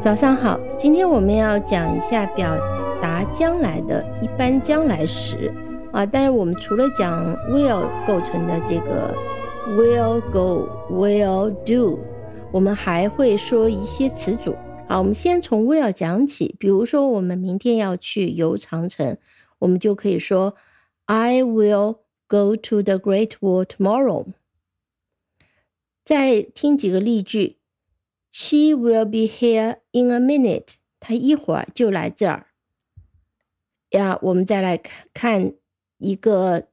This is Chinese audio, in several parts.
早上好，今天我们要讲一下表达将来的一般将来时啊，但是我们除了讲 will 构成的这个 will go、will do，我们还会说一些词组。好，我们先从 will 讲起，比如说我们明天要去游长城，我们就可以说 I will go to the Great Wall tomorrow。再听几个例句。She will be here in a minute。她一会儿就来这儿。呀，我们再来看看一个，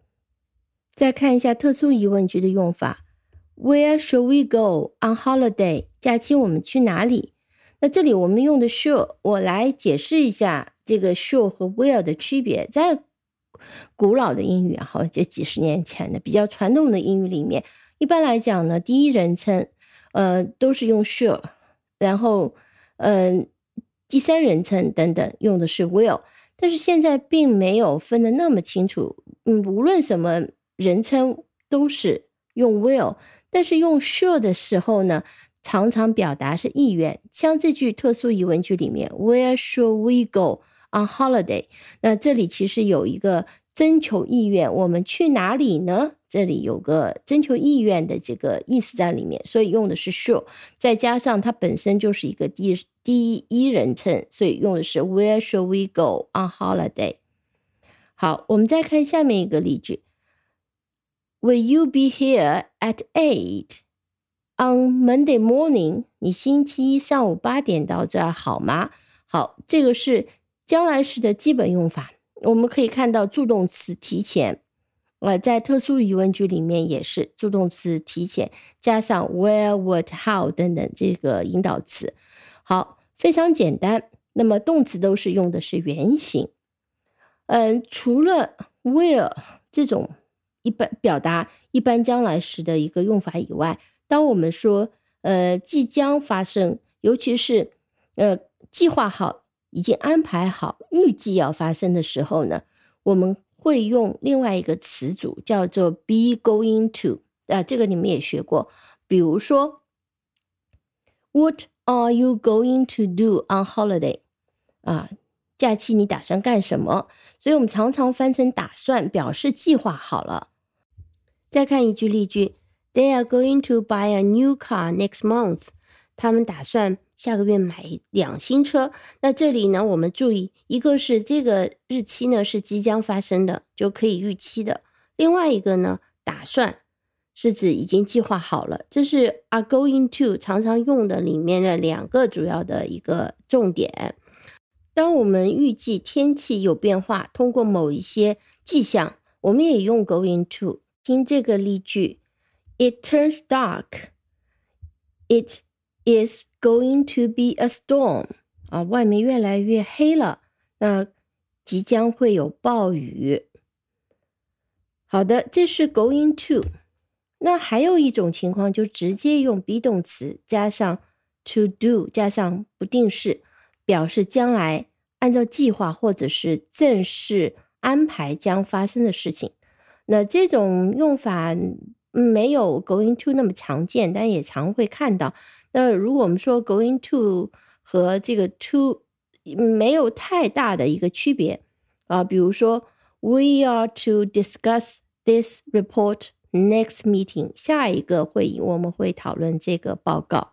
再看一下特殊疑问句的用法。Where should we go on holiday？假期我们去哪里？那这里我们用的 should，我来解释一下这个 should 和 will 的区别。在古老的英语啊，好，这几十年前的比较传统的英语里面，一般来讲呢，第一人称，呃，都是用 sure，。然后，嗯，第三人称等等用的是 will，但是现在并没有分的那么清楚。嗯，无论什么人称都是用 will，但是用 sure 的时候呢，常常表达是意愿。像这句特殊疑问句里面，Where should we go on holiday？那这里其实有一个征求意愿，我们去哪里呢？这里有个征求意愿的这个意思在里面，所以用的是 should，再加上它本身就是一个第第一人称，所以用的是 Where should we go on holiday？好，我们再看下面一个例句：Will you be here at eight on Monday morning？你星期一上午八点到这儿好吗？好，这个是将来时的基本用法。我们可以看到助动词提前。呃，在特殊疑问句里面也是助动词提前加上 where、what、how 等等这个引导词。好，非常简单。那么动词都是用的是原形。嗯，除了 where 这种一般表达一般将来时的一个用法以外，当我们说呃即将发生，尤其是呃计划好、已经安排好、预计要发生的时候呢，我们。会用另外一个词组叫做 be going to 啊，这个你们也学过。比如说，What are you going to do on holiday？啊，假期你打算干什么？所以我们常常翻成打算，表示计划好了。再看一句例句，They are going to buy a new car next month。他们打算。下个月买两新车，那这里呢？我们注意，一个是这个日期呢是即将发生的，就可以预期的；另外一个呢，打算是指已经计划好了。这是 are going to 常常用的里面的两个主要的一个重点。当我们预计天气有变化，通过某一些迹象，我们也用 going to。听这个例句：It turns dark. It Is going to be a storm 啊，外面越来越黑了，那即将会有暴雨。好的，这是 going to。那还有一种情况，就直接用 be 动词加上 to do 加上不定式，表示将来按照计划或者是正式安排将发生的事情。那这种用法没有 going to 那么常见，但也常会看到。那如果我们说 going to 和这个 to 没有太大的一个区别啊，比如说 we are to discuss this report next meeting，下一个会议我们会讨论这个报告。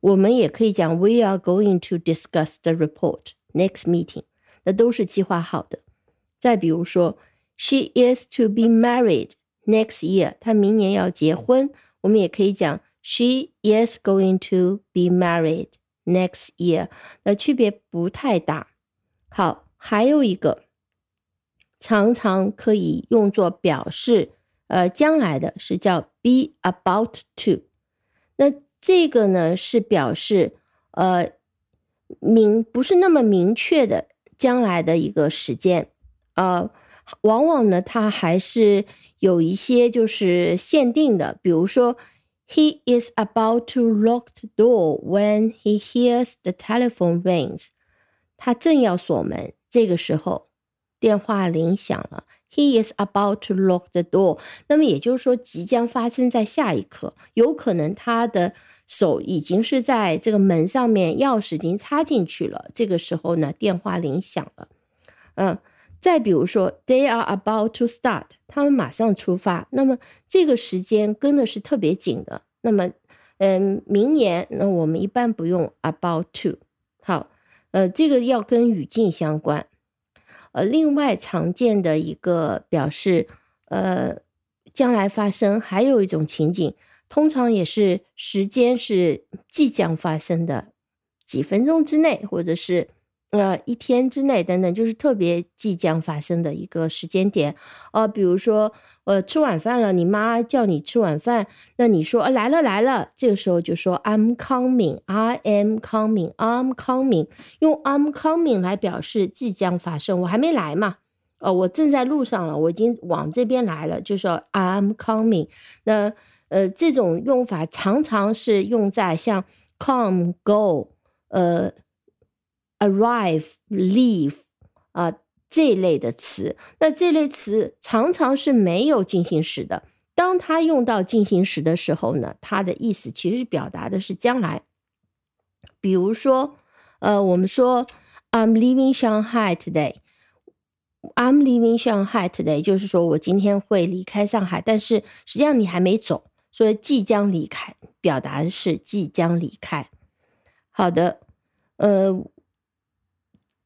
我们也可以讲 we are going to discuss the report next meeting，那都是计划好的。再比如说 she is to be married next year，她明年要结婚，我们也可以讲。 She is going to be married next year。那区别不太大。好，还有一个常常可以用作表示呃将来的是叫 be about to。那这个呢是表示呃明不是那么明确的将来的一个时间。呃，往往呢它还是有一些就是限定的，比如说。He is about to lock the door when he hears the telephone rings。他正要锁门，这个时候电话铃响了。He is about to lock the door。那么也就是说，即将发生在下一刻。有可能他的手已经是在这个门上面，钥匙已经插进去了。这个时候呢，电话铃响了。嗯，再比如说，they are about to start，他们马上出发。那么这个时间跟的是特别紧的。那么，嗯，明年那我们一般不用 about to。好，呃，这个要跟语境相关。呃，另外常见的一个表示，呃，将来发生，还有一种情景。通常也是时间是即将发生的，几分钟之内，或者是呃一天之内等等，就是特别即将发生的一个时间点。呃，比如说呃吃晚饭了，你妈叫你吃晚饭，那你说来了来了，这个时候就说 I'm coming，I am coming，I'm coming，用 I'm coming 来表示即将发生，我还没来嘛，呃，我正在路上了，我已经往这边来了，就说 I'm coming，那。呃，这种用法常常是用在像 come、go、呃、arrive、leave 啊这类的词。那这类词常常是没有进行时的。当它用到进行时的时候呢，它的意思其实表达的是将来。比如说，呃，我们说 I'm leaving Shanghai today。I'm leaving Shanghai today，就是说我今天会离开上海，但是实际上你还没走。所以即将离开，表达的是即将离开。好的，呃，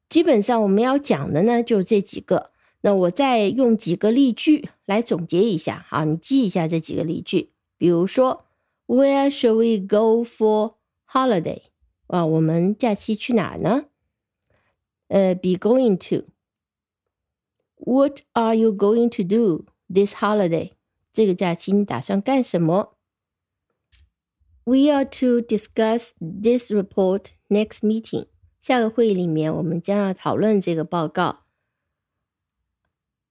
基本上我们要讲的呢就这几个。那我再用几个例句来总结一下，好，你记一下这几个例句。比如说，Where shall we go for holiday？啊，我们假期去哪呢？呃，be going to。What are you going to do this holiday？这个假期你打算干什么？We are to discuss this report next meeting。 下个会议里面，我们将要讨论这个报告。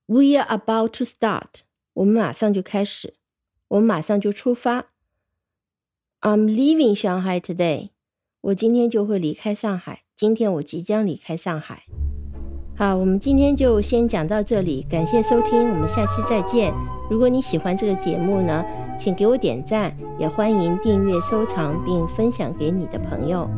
We are about to start。我们马上就开始，我们马上就出发。I'm leaving Shanghai today。我今天就会离开上海。今天我即将离开上海。好，我们今天就先讲到这里，感谢收听，我们下期再见。如果你喜欢这个节目呢，请给我点赞，也欢迎订阅、收藏并分享给你的朋友。